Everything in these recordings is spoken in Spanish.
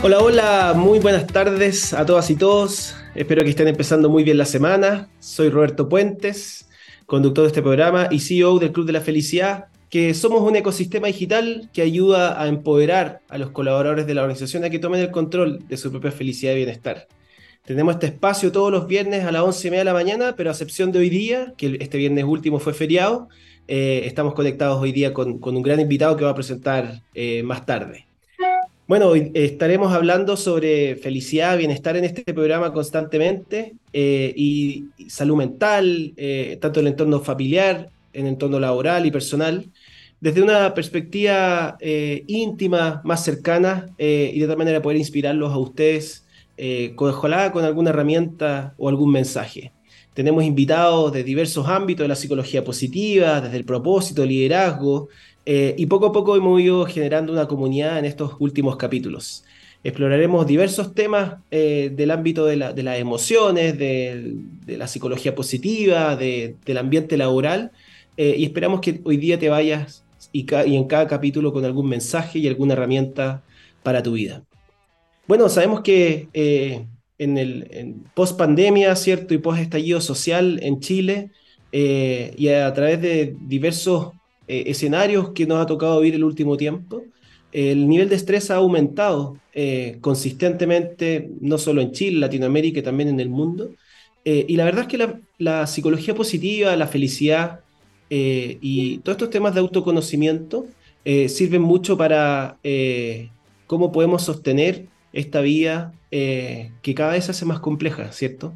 Hola, hola, muy buenas tardes a todas y todos. Espero que estén empezando muy bien la semana. Soy Roberto Puentes, conductor de este programa y CEO del Club de la Felicidad, que somos un ecosistema digital que ayuda a empoderar a los colaboradores de la organización a que tomen el control de su propia felicidad y bienestar. Tenemos este espacio todos los viernes a las 11 y media de la mañana, pero a excepción de hoy día, que este viernes último fue feriado, eh, estamos conectados hoy día con, un gran invitado que va a presentar eh, más tarde. Bueno, estaremos hablando sobre felicidad, bienestar en este programa constantemente eh, y, salud mental, eh, tanto en el entorno familiar, en el entorno laboral y personal, desde una perspectiva eh, íntima, más cercana y de tal manera poder inspirarlos a ustedes, con, ojalá con alguna herramienta o algún mensaje. Tenemos invitados de diversos ámbitos de la psicología positiva, desde el propósito, liderazgo, eh, y poco a poco hemos ido generando una comunidad en estos últimos capítulos. Exploraremos diversos temas eh, del ámbito de, las emociones, de, la psicología positiva, del ambiente laboral, eh, y esperamos que hoy día te vayas y, en cada capítulo con algún mensaje y alguna herramienta para tu vida. Bueno, sabemos que en el post pandemia, ¿cierto? Y post estallido social en Chile, y a través de diversos eh, escenarios que nos ha tocado vivir el último tiempo, el nivel de estrés ha aumentado eh, consistentemente, no solo en Chile, Latinoamérica también en el mundo. Eh, y la verdad es que la, psicología positiva, la felicidad y todos estos temas de autoconocimiento sirven mucho para cómo podemos sostener esta vida que cada vez se hace más compleja, ¿cierto?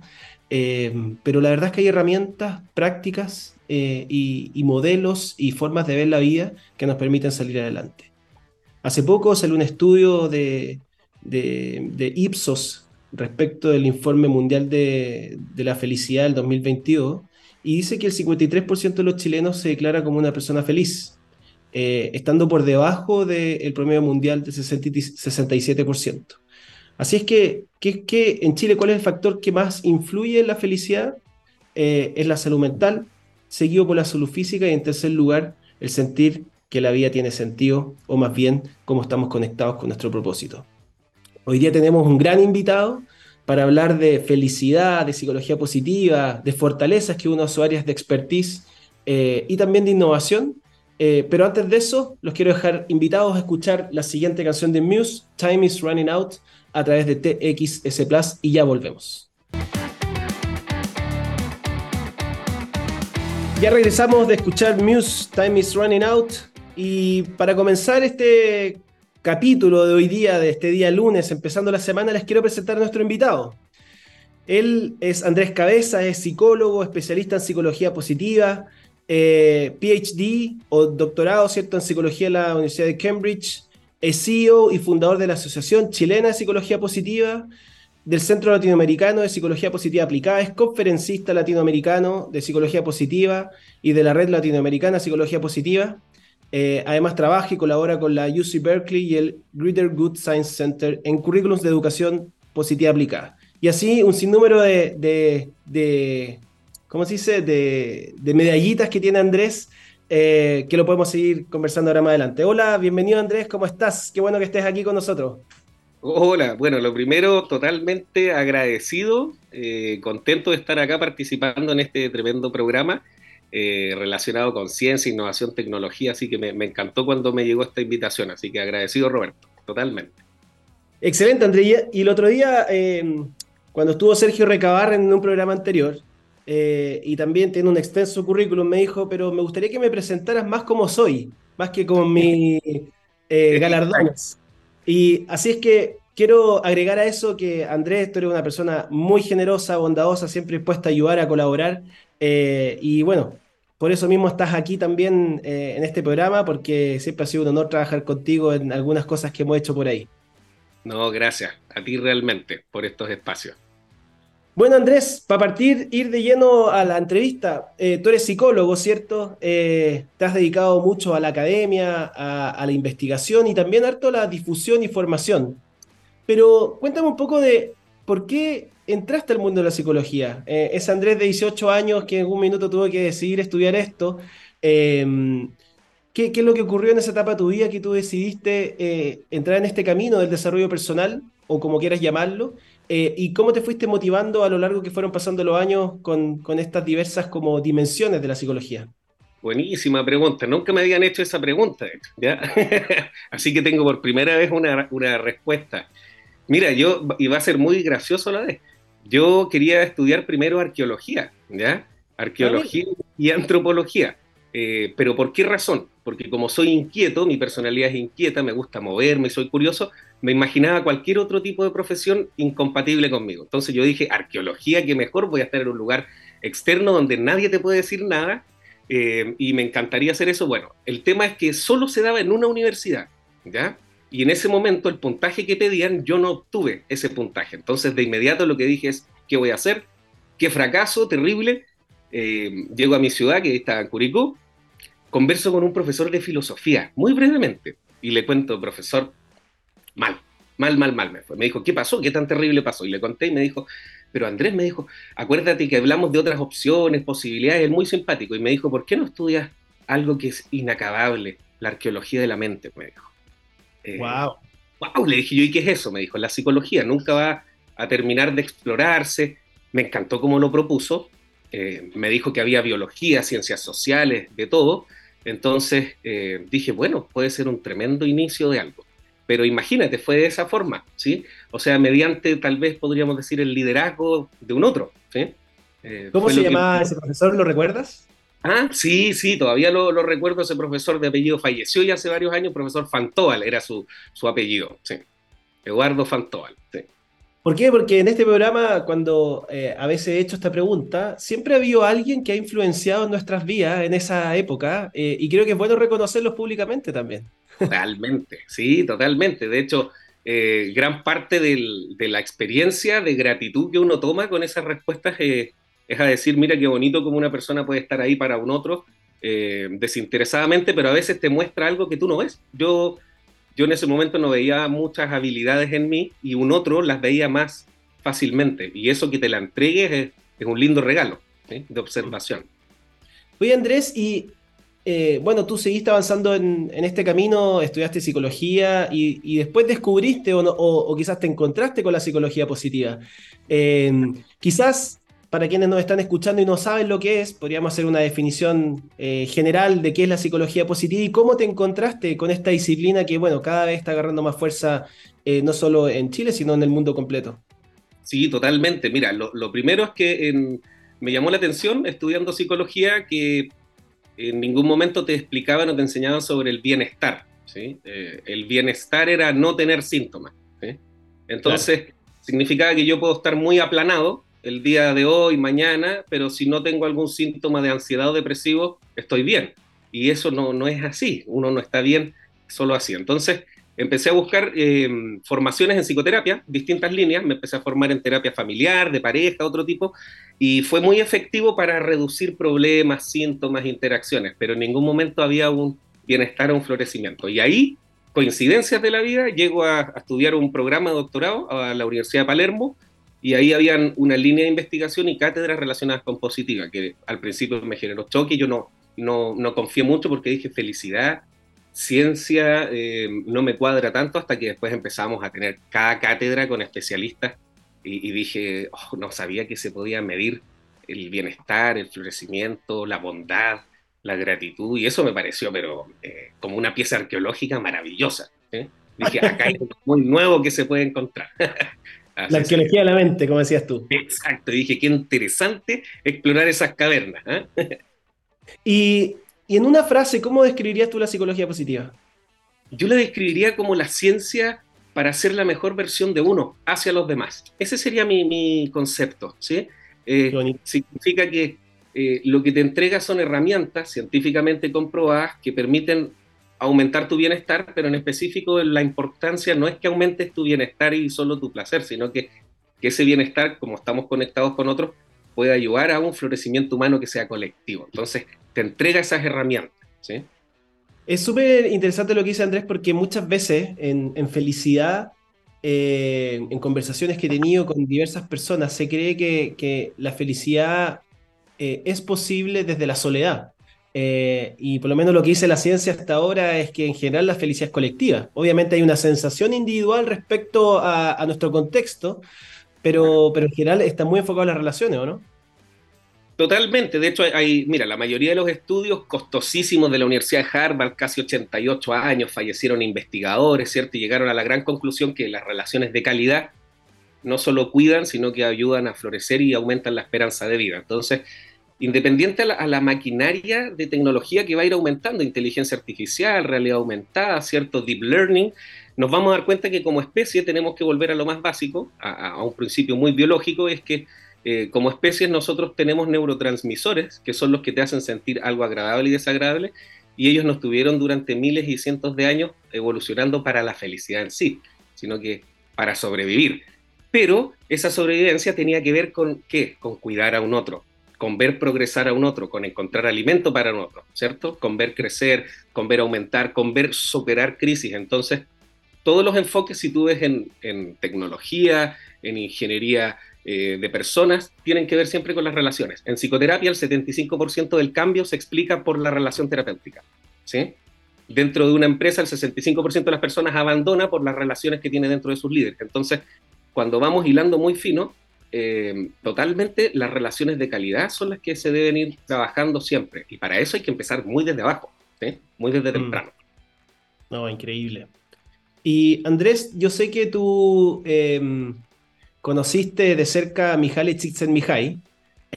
pero la verdad es que hay herramientas prácticas eh, y, modelos y formas de ver la vida que nos permiten salir adelante. Hace poco salió un estudio de, de, Ipsos respecto del informe mundial de, la felicidad del 2022 y dice que el 53% de los chilenos se declara como una persona feliz, eh, estando por debajo del promedio mundial del 67%. Así es que, que, en Chile, ¿cuál es el factor que más influye en la felicidad? Eh, es la salud mental, seguido por la salud física y en tercer lugar el sentir que la vida tiene sentido o más bien cómo estamos conectados con nuestro propósito. Hoy día tenemos un gran invitado para hablar de felicidad, de psicología positiva, de fortalezas que uno de sus áreas de expertise eh, y también de innovación. Eh, pero antes de eso, los quiero dejar invitados a escuchar la siguiente canción de Muse, Time is Running Out, a través de TXS Plus y ya volvemos. Ya regresamos de escuchar Muse, Time is Running Out. Y para comenzar este capítulo de hoy día, de este día lunes, empezando la semana, les quiero presentar a nuestro invitado. Él es Andrés Cabeza, es psicólogo, especialista en psicología positiva, eh, PhD o doctorado ¿cierto? en psicología en la Universidad de Cambridge, es CEO y fundador de la Asociación Chilena de Psicología Positiva, del Centro Latinoamericano de Psicología Positiva Aplicada, es conferencista latinoamericano de Psicología Positiva y de la Red Latinoamericana Psicología Positiva. Eh, además trabaja y colabora con la UC Berkeley y el Greater Good Science Center en currículums de educación positiva aplicada. Y así un sinnúmero de, de, de ¿cómo se dice?, de, de medallitas que tiene Andrés, eh, que lo podemos seguir conversando ahora más adelante. Hola, bienvenido Andrés, ¿cómo estás? Qué bueno que estés aquí con nosotros. Hola, bueno, lo primero, totalmente agradecido, eh, contento de estar acá participando en este tremendo programa eh, relacionado con ciencia, innovación, tecnología, así que me, encantó cuando me llegó esta invitación, así que agradecido Roberto, totalmente. Excelente, Andrés. Y el otro día, em, cuando estuvo Sergio Recabar en un programa anterior, eh, y también tiene un extenso currículum, me dijo, pero me gustaría que me presentaras más como soy, más que con mis galardones. Y así es que quiero agregar a eso que Andrés, tú eres una persona muy generosa, bondadosa, siempre dispuesta a ayudar, a colaborar. Eh, y bueno, por eso mismo estás aquí también eh, en este programa, porque siempre ha sido un honor trabajar contigo en algunas cosas que hemos hecho por ahí. No, gracias a ti realmente por estos espacios. Bueno, Andrés, para partir, ir de lleno a la entrevista, eh, tú eres psicólogo, ¿cierto? Eh, te has dedicado mucho a la academia, a, la investigación y también harto a la difusión y formación. Pero cuéntame un poco de por qué entraste al mundo de la psicología. Eh, es Andrés de 18 años que en un minuto tuvo que decidir estudiar esto. ¿Qué, es lo que ocurrió en esa etapa de tu vida que tú decidiste eh, entrar en este camino del desarrollo personal, o como quieras llamarlo? Eh, ¿Y cómo te fuiste motivando a lo largo que fueron pasando los años con, con estas diversas como dimensiones de la psicología? Buenísima pregunta. Nunca me habían hecho esa pregunta, ¿ya? Así que tengo por primera vez una, una respuesta. Mira, yo, y va a ser muy gracioso a la vez, yo quería estudiar primero arqueología, ¿ya? Arqueología y antropología. Eh, pero ¿por qué razón? Porque como soy inquieto, mi personalidad es inquieta, me gusta moverme, soy curioso, me imaginaba cualquier otro tipo de profesión incompatible conmigo. Entonces yo dije, arqueología, que mejor, voy a estar en un lugar externo donde nadie te puede decir nada eh, y me encantaría hacer eso. Bueno, el tema es que solo se daba en una universidad, ¿ya? Y en ese momento el puntaje que pedían, yo no obtuve ese puntaje. Entonces de inmediato lo que dije es, ¿qué voy a hacer? ¿Qué fracaso terrible? Eh, llego a mi ciudad, que está en Curicó, converso con un profesor de filosofía, muy brevemente, y le cuento, profesor, mal, mal, mal, mal me fue. Me dijo, ¿qué pasó? ¿Qué tan terrible pasó? Y le conté y me dijo, pero Andrés me dijo, acuérdate que hablamos de otras opciones, posibilidades, es muy simpático. Y me dijo, ¿por qué no estudias algo que es inacabable? La arqueología de la mente, me dijo. wow. Eh, wow, le dije yo, ¿y qué es eso? Me dijo, la psicología nunca va a terminar de explorarse. Me encantó cómo lo propuso. Eh, me dijo que había biología, ciencias sociales, de todo. Entonces eh, dije, bueno, puede ser un tremendo inicio de algo. Pero imagínate, fue de esa forma, ¿sí? O sea, mediante tal vez podríamos decir el liderazgo de un otro, ¿sí? Eh, ¿Cómo se llamaba ese profesor? ¿Lo recuerdas? Ah, sí, sí, todavía lo, recuerdo, ese profesor de apellido falleció ya hace varios años, profesor Fantoal era su, su apellido, sí. Eduardo Fantoal, sí. ¿Por qué? Porque en este programa, cuando eh, a veces he hecho esta pregunta, siempre ha habido alguien que ha influenciado en nuestras vidas en esa época eh, y creo que es bueno reconocerlos públicamente también. Totalmente, sí, totalmente. De hecho, eh, gran parte de la experiencia de gratitud que uno toma con esas respuestas es a decir, mira qué bonito como una persona puede estar ahí para un otro desinteresadamente, pero a veces te muestra algo que tú no ves. Yo yo en ese momento no veía muchas habilidades en mí y un otro las veía más fácilmente. Y eso que te la entregues es, un lindo regalo de observación. Oye Andrés, y eh, bueno, tú seguiste avanzando en, este camino, estudiaste psicología y, después descubriste o, quizás te encontraste con la psicología positiva. Eh, quizás para quienes nos están escuchando y no saben lo que es, podríamos hacer una definición eh, general de qué es la psicología positiva y cómo te encontraste con esta disciplina que, bueno, cada vez está agarrando más fuerza, no solo en Chile, sino en el mundo completo. Sí, totalmente. Mira, lo, primero es que me llamó la atención estudiando psicología que en ningún momento te explicaban o te enseñaban sobre el bienestar. ¿sí? Eh, el bienestar era no tener síntomas. Entonces, significaba que yo puedo estar muy aplanado el día de hoy, mañana, pero si no tengo algún síntoma de ansiedad o depresivo, estoy bien. Y eso no, no es así, uno no está bien solo así. Entonces, empecé a buscar em, formaciones en psicoterapia, distintas líneas, me empecé a formar en terapia familiar, de pareja, otro tipo, y fue muy efectivo para reducir problemas, síntomas, interacciones, pero en ningún momento había un bienestar o un florecimiento. Y ahí, coincidencias de la vida, llego a, a estudiar un programa de doctorado a la Universidad de Palermo, y ahí habían una línea de investigación y cátedras relacionadas con positiva, que al principio me generó choque, yo no, no, no confié mucho porque dije felicidad, ciencia, eh, no me cuadra tanto hasta que después empezamos a tener cada cátedra con especialistas y, dije, oh, no sabía que se podía medir el bienestar, el florecimiento, la bondad, la gratitud, y eso me pareció, pero eh, como una pieza arqueológica maravillosa. ¿eh? Dije, acá hay algo muy nuevo que se puede encontrar. la arqueología de la mente, como decías tú. Exacto, dije, qué interesante explorar esas cavernas. ¿eh? Y, en una frase, ¿cómo describirías tú la psicología positiva? Yo la describiría como la ciencia para ser la mejor versión de uno hacia los demás. Ese sería mi, concepto. ¿sí? Eh, significa que eh, lo que te entrega son herramientas científicamente comprobadas que permiten aumentar tu bienestar, pero en específico la importancia no es que aumentes tu bienestar y solo tu placer, sino que, ese bienestar, como estamos conectados con otros, puede ayudar a un florecimiento humano que sea colectivo. Entonces, te entrega esas herramientas. Es súper interesante lo que dice Andrés porque muchas veces en, felicidad, eh, en conversaciones que he tenido con diversas personas, se cree que, la felicidad eh, es posible desde la soledad. Eh, y por lo menos lo que dice la ciencia hasta ahora es que en general la felicidad es colectiva. Obviamente hay una sensación individual respecto a, nuestro contexto, pero, pero en general está muy enfocado en las relaciones, ¿o no? Totalmente, de hecho hay, mira, la mayoría de los estudios costosísimos de la Universidad de Harvard, casi 88 años, fallecieron investigadores, ¿cierto? Y llegaron a la gran conclusión que las relaciones de calidad no solo cuidan, sino que ayudan a florecer y aumentan la esperanza de vida. Entonces, independiente a la, maquinaria de tecnología que va a ir aumentando, inteligencia artificial, realidad aumentada, cierto deep learning, nos vamos a dar cuenta que como especie tenemos que volver a lo más básico, a, un principio muy biológico, es que eh, como especies nosotros tenemos neurotransmisores, que son los que te hacen sentir algo agradable y desagradable, y ellos no estuvieron durante miles y cientos de años evolucionando para la felicidad en sí, sino que para sobrevivir. Pero esa sobrevivencia tenía que ver con qué? Con cuidar a un otro, con ver progresar a un otro, con encontrar alimento para otro, ¿cierto? Con ver crecer, con ver aumentar, con ver superar crisis. Entonces, todos los enfoques, si tú ves en, tecnología, en ingeniería eh, de personas, tienen que ver siempre con las relaciones. En psicoterapia, el 75% del cambio se explica por la relación terapéutica, ¿sí? Dentro de una empresa, el 65% de las personas abandona por las relaciones que tiene dentro de sus líderes. Entonces, cuando vamos hilando muy fino, eh, totalmente las relaciones de calidad son las que se deben ir trabajando siempre. Y para eso hay que empezar muy desde abajo, muy desde mm. temprano. No, increíble. Y Andrés, yo sé que tú em, conociste de cerca a Mihaly Csikszentmihalyi.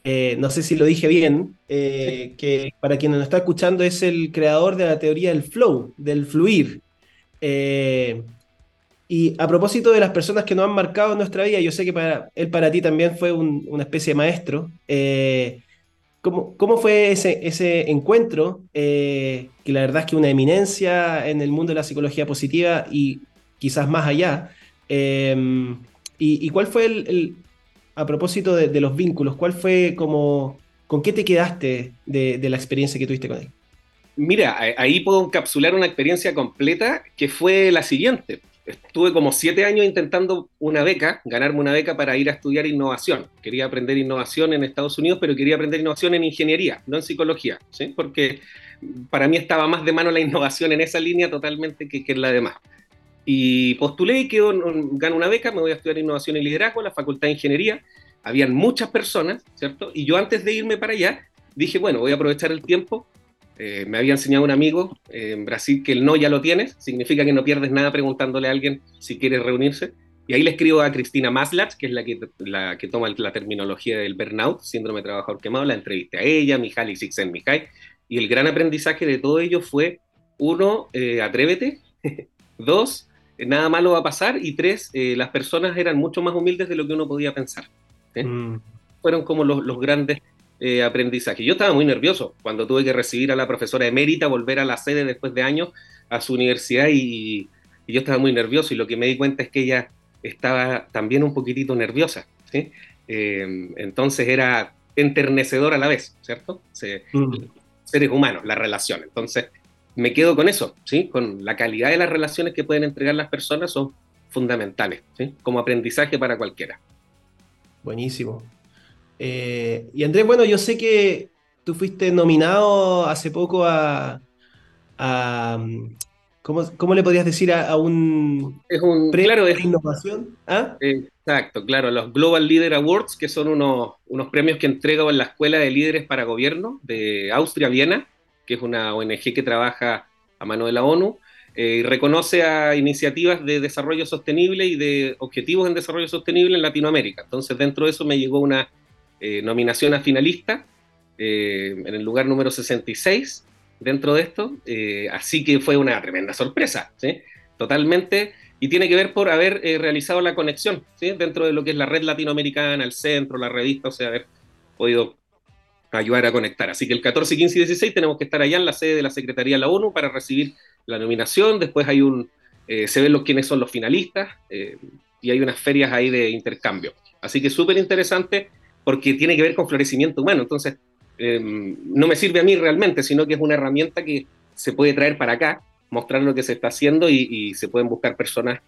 Eh, no sé si lo dije bien, eh, que para quien nos está escuchando es el creador de la teoría del flow, del fluir. Eh, y a propósito de las personas que nos han marcado en nuestra vida, yo sé que para él, para ti también fue una especie de maestro. Eh, ¿cómo, ¿cómo, fue ese, ese encuentro? Eh, que la verdad es que una eminencia en el mundo de la psicología positiva y quizás más allá. Em, y, cuál fue el, a propósito de, los vínculos, cuál fue como, con qué te quedaste de, de la experiencia que tuviste con él? Mira, ahí puedo encapsular una experiencia completa que fue la siguiente estuve como siete años intentando una beca, ganarme una beca para ir a estudiar innovación. Quería aprender innovación en Estados Unidos, pero quería aprender innovación en ingeniería, no en psicología, ¿sí? porque para mí estaba más de mano la innovación en esa línea totalmente que, en la demás. Y postulé y quedo, gano una beca, me voy a estudiar innovación y liderazgo en la Facultad de Ingeniería. Habían muchas personas, ¿cierto? Y yo antes de irme para allá, dije, bueno, voy a aprovechar el tiempo eh, me había enseñado un amigo eh, en Brasil que el no ya lo tienes, significa que no pierdes nada preguntándole a alguien si quieres reunirse. Y ahí le escribo a Cristina Maslach, que es la que, la que toma la terminología del burnout, síndrome de trabajador quemado, la entrevisté a ella, Mihaly Csikszentmihalyi, y el gran aprendizaje de todo ello fue, uno, eh, atrévete, dos, nada malo va a pasar, y tres, las personas eran mucho más humildes de lo que uno podía pensar. Mm. Fueron como los, los grandes eh, aprendizaje. Yo estaba muy nervioso cuando tuve que recibir a la profesora emérita, volver a la sede después de años a su universidad y, yo estaba muy nervioso y lo que me di cuenta es que ella estaba también un poquitito nerviosa. ¿sí? Eh, entonces era enternecedor a la vez, ¿cierto? Mm. Seres humanos, la relación. Entonces me quedo con eso, ¿sí? Con la calidad de las relaciones que pueden entregar las personas son fundamentales, ¿sí? Como aprendizaje para cualquiera. Buenísimo. Eh, y Andrés, bueno, yo sé que tú fuiste nominado hace poco a. ¿cómo, le podrías decir a, un, es un premio de innovación? ¿Ah? Exacto, claro, los Global Leader Awards, que son unos, unos premios que entrego en la Escuela de Líderes para Gobierno de Austria, Viena, que es una ONG que trabaja a mano de la ONU. Eh, y reconoce a iniciativas de desarrollo sostenible y de objetivos en desarrollo sostenible en Latinoamérica. Entonces, dentro de eso me llegó una, eh, nominación a finalista eh, en el lugar número 66 dentro de esto, eh, así que fue una tremenda sorpresa, totalmente, y tiene que ver por haber realizado la conexión dentro de lo que es la red latinoamericana, el centro, la revista, o sea, haber podido ayudar a conectar. Así que el 14, 15 y 16 tenemos que estar allá en la sede de la Secretaría de la ONU para recibir la nominación, después hay un, se ven los quiénes son los finalistas y hay unas ferias ahí de intercambio. Así que súper interesante porque tiene que ver con florecimiento humano. Entonces, em, no me sirve a mí realmente, sino que es una herramienta que se puede traer para acá, mostrar lo que se está haciendo y, se pueden buscar personas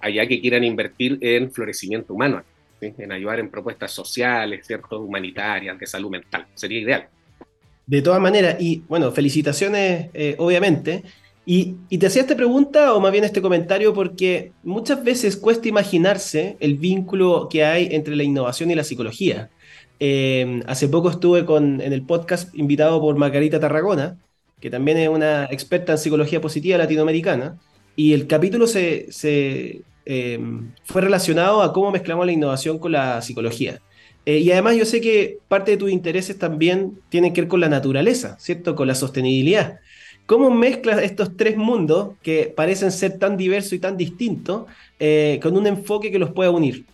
allá que quieran invertir en florecimiento humano, en ayudar en propuestas sociales, ¿cierto? humanitarias, de salud mental. Sería ideal. De todas maneras, y bueno, felicitaciones, eh, obviamente. Y, te hacía esta pregunta, o más bien este comentario, porque muchas veces cuesta imaginarse el vínculo que hay entre la innovación y la psicología. Eh, hace poco estuve con, en el podcast invitado por Margarita Tarragona, que también es una experta en psicología positiva latinoamericana, y el capítulo se, eh, fue relacionado a cómo mezclamos la innovación con la psicología. Eh, y además yo sé que parte de tus intereses también tienen que ver con la naturaleza, ¿cierto? Con la sostenibilidad. ¿Cómo mezclas estos tres mundos que parecen ser tan diversos y tan distintos eh, con un enfoque que los pueda unir?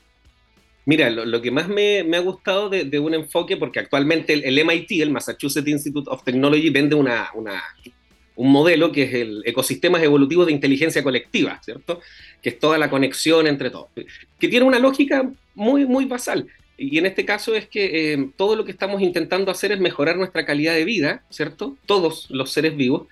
Mira, lo, que más me, ha gustado de, un enfoque, porque actualmente el, MIT, el Massachusetts Institute of Technology, vende una, un modelo que es el ecosistemas evolutivo de inteligencia colectiva, ¿cierto? Que es toda la conexión entre todos, que tiene una lógica muy, muy basal. Y en este caso es que eh, todo lo que estamos intentando hacer es mejorar nuestra calidad de vida, ¿cierto? Todos los seres vivos.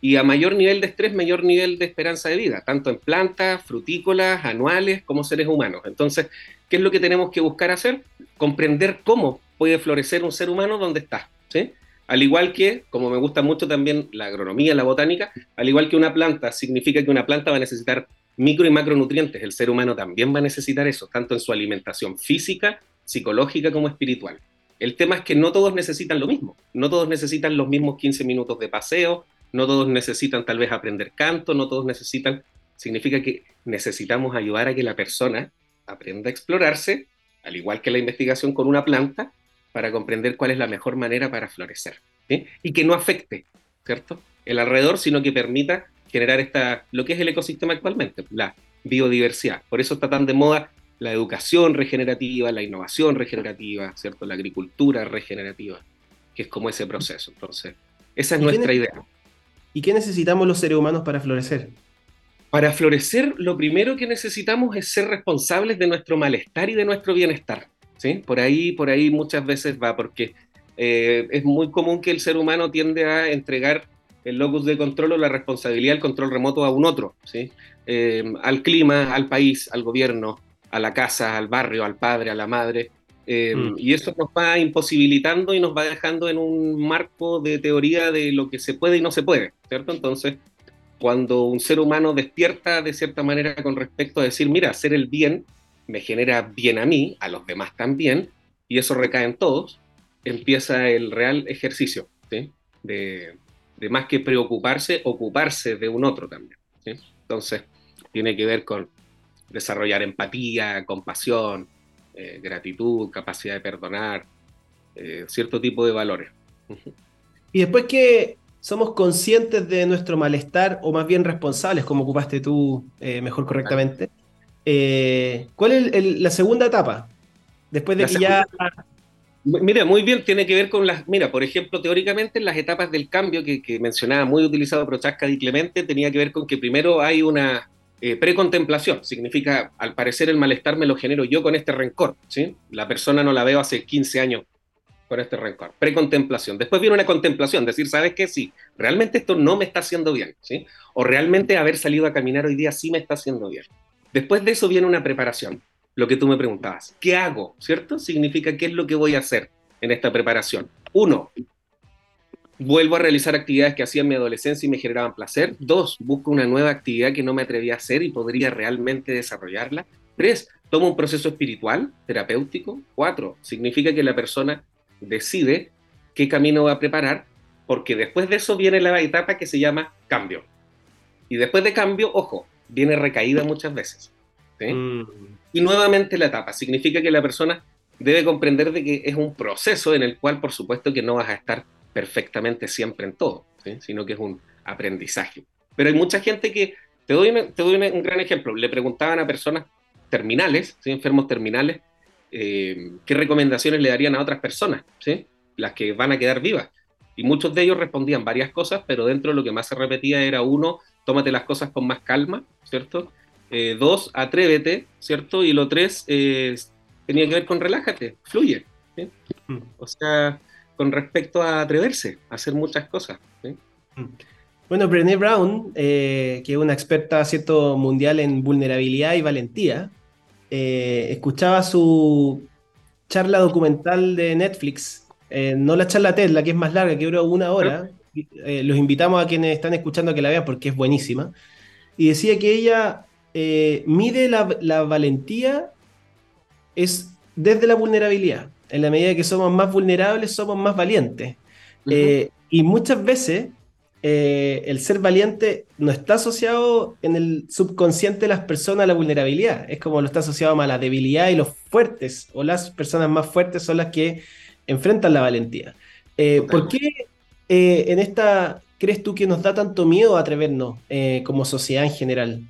Y a mayor nivel de estrés, mayor nivel de esperanza de vida, tanto en plantas, frutícolas, anuales, como seres humanos. Entonces, ¿qué es lo que tenemos que buscar hacer? Comprender cómo puede florecer un ser humano donde está. ¿sí? Al igual que, como me gusta mucho también la agronomía, la botánica, al igual que una planta, significa que una planta va a necesitar micro y macronutrientes. El ser humano también va a necesitar eso, tanto en su alimentación física psicológica como espiritual. El tema es que no todos necesitan lo mismo, no todos necesitan los mismos 15 minutos de paseo, no todos necesitan tal vez aprender canto, no todos necesitan, significa que necesitamos ayudar a que la persona aprenda a explorarse, al igual que la investigación con una planta, para comprender cuál es la mejor manera para florecer. Y que no afecte, ¿cierto? El alrededor, sino que permita generar esta, lo que es el ecosistema actualmente, la biodiversidad. Por eso está tan de moda la educación regenerativa, la innovación regenerativa, ¿cierto? La agricultura regenerativa, que es como ese proceso. Entonces, esa es nuestra idea. ¿Y qué necesitamos los seres humanos para florecer? Para florecer, lo primero que necesitamos es ser responsables de nuestro malestar y de nuestro bienestar. ¿sí? Por ahí, por ahí muchas veces va, porque eh, es muy común que el ser humano tiende a entregar el locus de control o la responsabilidad del control remoto a un otro, ¿sí? Eh, al clima, al país, al gobierno, a la casa, al barrio, al padre, a la madre. Eh, mm. Y eso nos va imposibilitando y nos va dejando en un marco de teoría de lo que se puede y no se puede, ¿cierto? Entonces, cuando un ser humano despierta de cierta manera con respecto a decir, mira, hacer el bien me genera bien a mí, a los demás también, y eso recae en todos, empieza el real ejercicio ¿sí? de, de, más que preocuparse, ocuparse de un otro también. ¿sí? Entonces, tiene que ver con desarrollar empatía, compasión, eh, gratitud, capacidad de perdonar, eh, cierto tipo de valores. Y después que somos conscientes de nuestro malestar, o más bien responsables, como ocupaste tú eh, mejor correctamente, ¿cuál es la segunda etapa? Después de que ya... Mira, muy bien, tiene que ver con las. Mira, por ejemplo, teóricamente las etapas del cambio que, que mencionaba, muy utilizado Prochaska y Clemente, tenía que ver con que primero hay una, eh, precontemplación significa, al parecer, el malestar me lo genero yo con este rencor. ¿sí? La persona no la veo hace 15 años con este rencor. Precontemplación. Después viene una contemplación, decir, ¿sabes qué? Sí, realmente esto no me está haciendo bien. ¿sí? O realmente haber salido a caminar hoy día sí me está haciendo bien. Después de eso viene una preparación, lo que tú me preguntabas. ¿Qué hago? ¿Cierto? Significa qué es lo que voy a hacer en esta preparación. Uno, vuelvo a realizar actividades que hacía en mi adolescencia y me generaban placer. Dos, busco una nueva actividad que no me atreví a hacer y podría realmente desarrollarla. Tres, tomo un proceso espiritual, terapéutico. Cuatro, significa que la persona decide qué camino va a preparar, porque después de eso viene la etapa que se llama cambio. Y después de cambio, ojo, viene recaída muchas veces. Mm. Y nuevamente la etapa, significa que la persona debe comprender de que es un proceso en el cual, por supuesto, que no vas a estar perfectamente siempre en todo, sino que es un aprendizaje. Pero hay mucha gente que, te doy, te doy un gran ejemplo, le preguntaban a personas terminales, enfermos terminales, eh, qué recomendaciones le darían a otras personas, ¿sí? las que van a quedar vivas. Y muchos de ellos respondían varias cosas, pero dentro de lo que más se repetía era uno, tómate las cosas con más calma, ¿cierto? Eh, dos, atrévete, ¿cierto? Y lo tres, eh, tenía que ver con relájate, fluye. Mm. O sea, con respecto a atreverse a hacer muchas cosas. Mm. Bueno, Brené Brown, eh, que es una experta cierto mundial en vulnerabilidad y valentía, eh, escuchaba su charla documental de Netflix eh, no la charla TED, la que es más larga, que dura una hora. Los invitamos a quienes están escuchando a que la vean porque es buenísima. Y decía que ella mide la, valentía es desde la vulnerabilidad. En la medida que somos más vulnerables, somos más valientes. y muchas veces eh, el ser valiente no está asociado en el subconsciente de las personas a la vulnerabilidad, es como lo está asociado a la debilidad y los fuertes, o las personas más fuertes son las que enfrentan la valentía. Eh, ¿Por qué eh, en esta crees tú que nos da tanto miedo atrevernos como sociedad en general?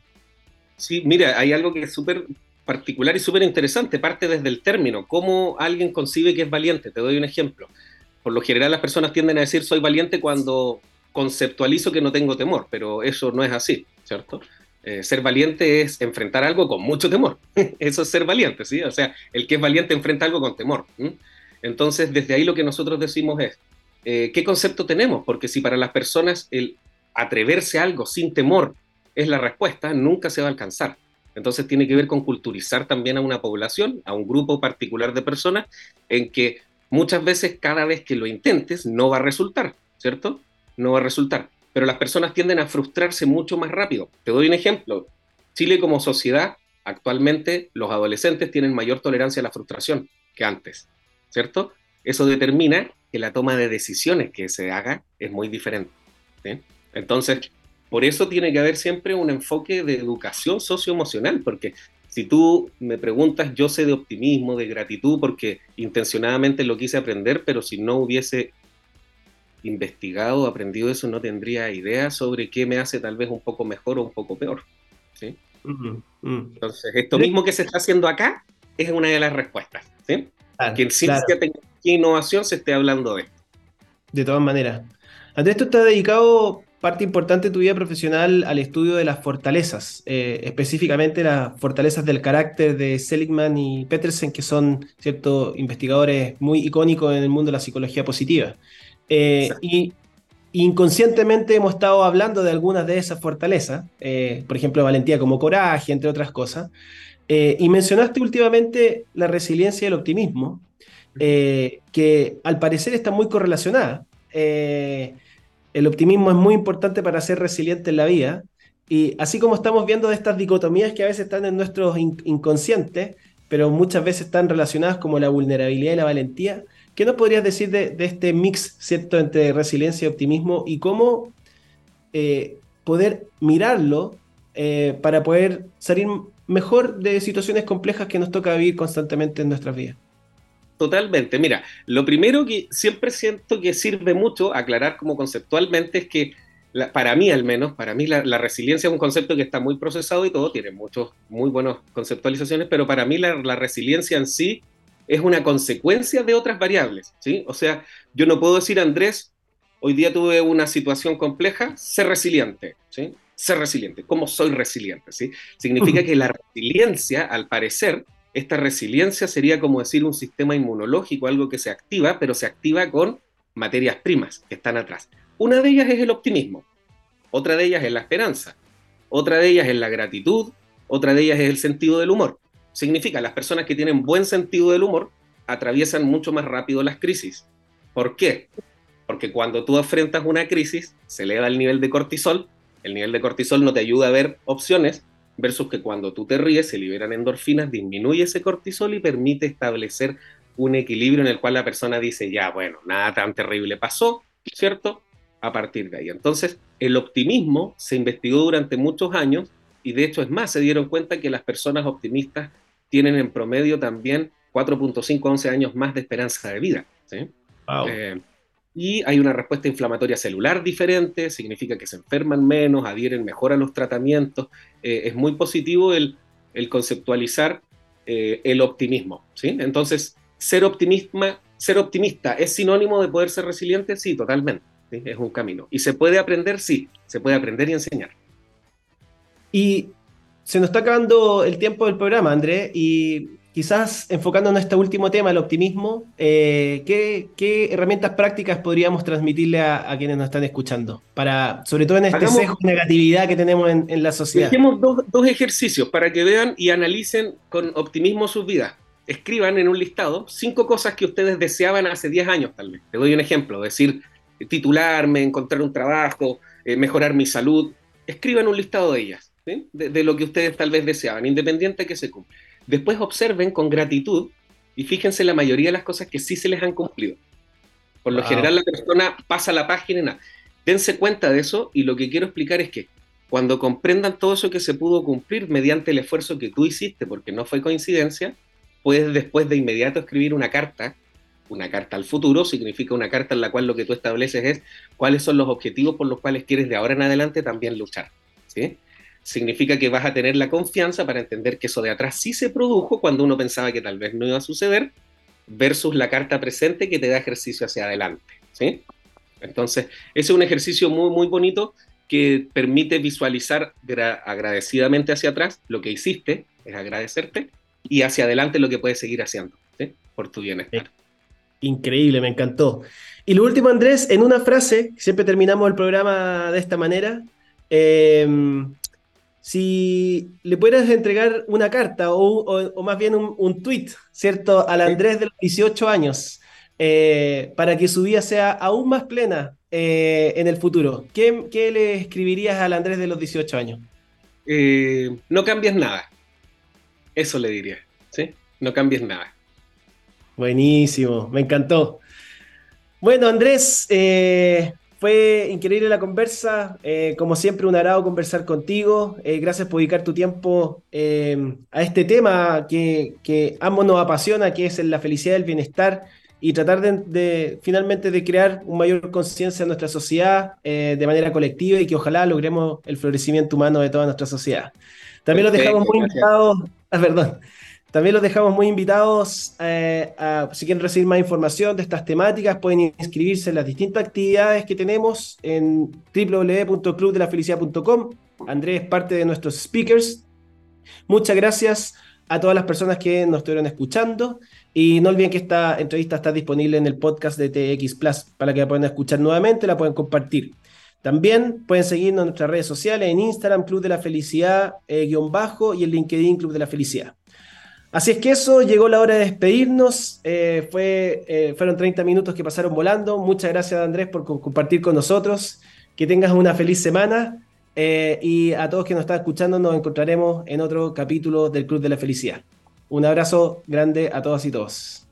Sí, mira, hay algo que es súper particular y súper interesante, parte desde el término, cómo alguien concibe que es valiente. Te doy un ejemplo. Por lo general las personas tienden a decir soy valiente cuando conceptualizo que no tengo temor, pero eso no es así, ¿cierto? Eh, ser valiente es enfrentar algo con mucho temor. eso es ser valiente, ¿sí? O sea, el que es valiente enfrenta algo con temor. Entonces, desde ahí lo que nosotros decimos es, eh, ¿qué concepto tenemos? Porque si para las personas el atreverse a algo sin temor es la respuesta, nunca se va a alcanzar. Entonces tiene que ver con culturizar también a una población, a un grupo particular de personas, en que muchas veces cada vez que lo intentes no va a resultar, ¿cierto? no va a resultar. Pero las personas tienden a frustrarse mucho más rápido. Te doy un ejemplo. Chile como sociedad, actualmente los adolescentes tienen mayor tolerancia a la frustración que antes, ¿cierto? Eso determina que la toma de decisiones que se haga es muy diferente. Entonces, por eso tiene que haber siempre un enfoque de educación socioemocional, porque si tú me preguntas, yo sé de optimismo, de gratitud, porque intencionadamente lo quise aprender, pero si no hubiese investigado, aprendido eso, no tendría idea sobre qué me hace tal vez un poco mejor o un poco peor. ¿sí? Entonces, esto mismo que se está haciendo acá es una de las respuestas. ¿sí? que en ciencia, tecnología e innovación se esté hablando de esto. De todas maneras. Andrés, tú estás dedicado parte importante de tu vida profesional al estudio de las fortalezas, eh, específicamente las fortalezas del carácter de Seligman y Petersen, que son ciertos investigadores muy icónicos en el mundo de la psicología positiva. Eh, y inconscientemente hemos estado hablando de algunas de esas fortalezas, eh, por ejemplo, valentía como coraje, entre otras cosas. Eh, y mencionaste últimamente la resiliencia y el optimismo, que al parecer está muy correlacionada. El optimismo es muy importante para ser resiliente en la vida. Y así como estamos viendo de estas dicotomías que a veces están en nuestros inconscientes, pero muchas veces están relacionadas como la vulnerabilidad y la valentía, ¿Qué nos podrías decir de, este mix, ¿cierto?, entre resiliencia y optimismo y cómo eh, poder mirarlo eh, para poder salir mejor de situaciones complejas que nos toca vivir constantemente en nuestras vidas? Totalmente. Mira, lo primero que siempre siento que sirve mucho aclarar como conceptualmente es que para mí al menos, para mí la, resiliencia es un concepto que está muy procesado y todo, tiene muchos, muy buenas conceptualizaciones, pero para mí la, la resiliencia en sí es una consecuencia de otras variables, ¿sí? O sea, yo no puedo decir, Andrés, hoy día tuve una situación compleja, ser resiliente, ¿sí? Ser resiliente. ¿Cómo soy resiliente, sí? Significa que la resiliencia, al parecer, esta resiliencia sería como decir un sistema inmunológico, algo que se activa, pero se activa con materias primas que están atrás. Una de ellas es el optimismo, otra de ellas es la esperanza, otra de ellas es la gratitud, otra de ellas es el sentido del humor. Significa, las personas que tienen buen sentido del humor atraviesan mucho más rápido las crisis. ¿Por qué? Porque cuando tú enfrentas una crisis, se eleva el nivel de cortisol, el nivel de cortisol no te ayuda a ver opciones, versus que cuando tú te ríes se liberan endorfinas, disminuye ese cortisol y permite establecer un equilibrio en el cual la persona dice, ya, bueno, nada tan terrible pasó, ¿cierto? A partir de ahí. Entonces, el optimismo se investigó durante muchos años y de hecho es más, se dieron cuenta que las personas optimistas tienen en promedio también 4.5 a 11 años más de esperanza de vida. Eh, y hay una respuesta inflamatoria celular diferente, significa que se enferman menos, adhieren mejor a los tratamientos. Eh, es muy positivo el, conceptualizar eh, el optimismo. ¿sí? Entonces, ser, optimista, es sinónimo de poder ser resiliente, sí, totalmente. Es un camino. ¿Y se puede aprender? Sí, se puede aprender y enseñar. Y se nos está acabando el tiempo del programa, André, y quizás enfocándonos en este último tema, el optimismo, eh, ¿qué, herramientas prácticas podríamos transmitirle a, quienes nos están escuchando? Para, sobre todo en este sesgo de negatividad que tenemos en, la sociedad. Dejemos dos, ejercicios para que vean y analicen con optimismo sus vidas. escriban en un listado cinco cosas que ustedes deseaban hace 10 años, tal vez. Te doy un ejemplo, decir, titularme, encontrar un trabajo, eh, mejorar mi salud. Escriban un listado de ellas, de, lo que ustedes tal vez deseaban, independiente de que se cumpla. Después observen con gratitud y fíjense la mayoría de las cosas que sí se les han cumplido. Por lo general la persona pasa la página y nada. Dense cuenta de eso y lo que quiero explicar es que cuando comprendan todo eso que se pudo cumplir mediante el esfuerzo que tú hiciste, porque no fue coincidencia, puedes después de inmediato escribir una carta, una carta al futuro, significa una carta en la cual lo que tú estableces es cuáles son los objetivos por los cuales quieres de ahora en adelante también luchar. ¿sí? Significa que vas a tener la confianza para entender que eso de atrás sí se produjo cuando uno pensaba que tal vez no iba a suceder, versus la carta presente que te da ejercicio hacia adelante. ¿sí? Entonces, ese es un ejercicio muy, muy bonito que permite visualizar agradecidamente hacia atrás lo que hiciste, es agradecerte, y hacia adelante lo que puedes seguir haciendo por tu bienestar. Increíble, me encantó. Y lo último, Andrés, en una frase, siempre terminamos el programa de esta manera. Em, si le pudieras entregar una carta o, más bien un, tweet, ¿cierto? Al Andrés de los 18 años, eh, para que su vida sea aún más plena eh, en el futuro, ¿qué, le escribirías al Andrés de los 18 años? Eh, no cambies nada. Eso le diría, ¿sí? No cambies nada. Buenísimo, me encantó. Bueno, Andrés, eh, fue increíble la conversa. Eh, como siempre, un agrado conversar contigo. Eh, gracias por dedicar tu tiempo a este tema que, que ambos nos apasiona, que es la felicidad y el bienestar, y tratar de, finalmente de crear una mayor conciencia en nuestra sociedad de manera colectiva y que ojalá logremos el florecimiento humano de toda nuestra sociedad. También los dejamos muy invitados, ah, perdón, también los dejamos muy invitados eh, a, si quieren recibir más información de estas temáticas, pueden inscribirse en las distintas actividades que tenemos en www.clubdelafelicidad.com. Andrés es parte de nuestros speakers. Muchas gracias a todas las personas que nos estuvieron escuchando y no olviden que esta entrevista está disponible en el podcast de TX Plus para que la puedan escuchar nuevamente, la pueden compartir. También pueden seguirnos en nuestras redes sociales, en Instagram, Club de la Felicidad, eh, y en LinkedIn, Club de la Felicidad. Así es que eso, llegó la hora de despedirnos. Eh, eh, fueron 30 minutos que pasaron volando. Muchas gracias, Andrés, por compartir con nosotros. Que tengas una feliz semana. y a todos que nos están escuchando, nos encontraremos en otro capítulo del Club de la Felicidad. Un abrazo grande a todas y todos.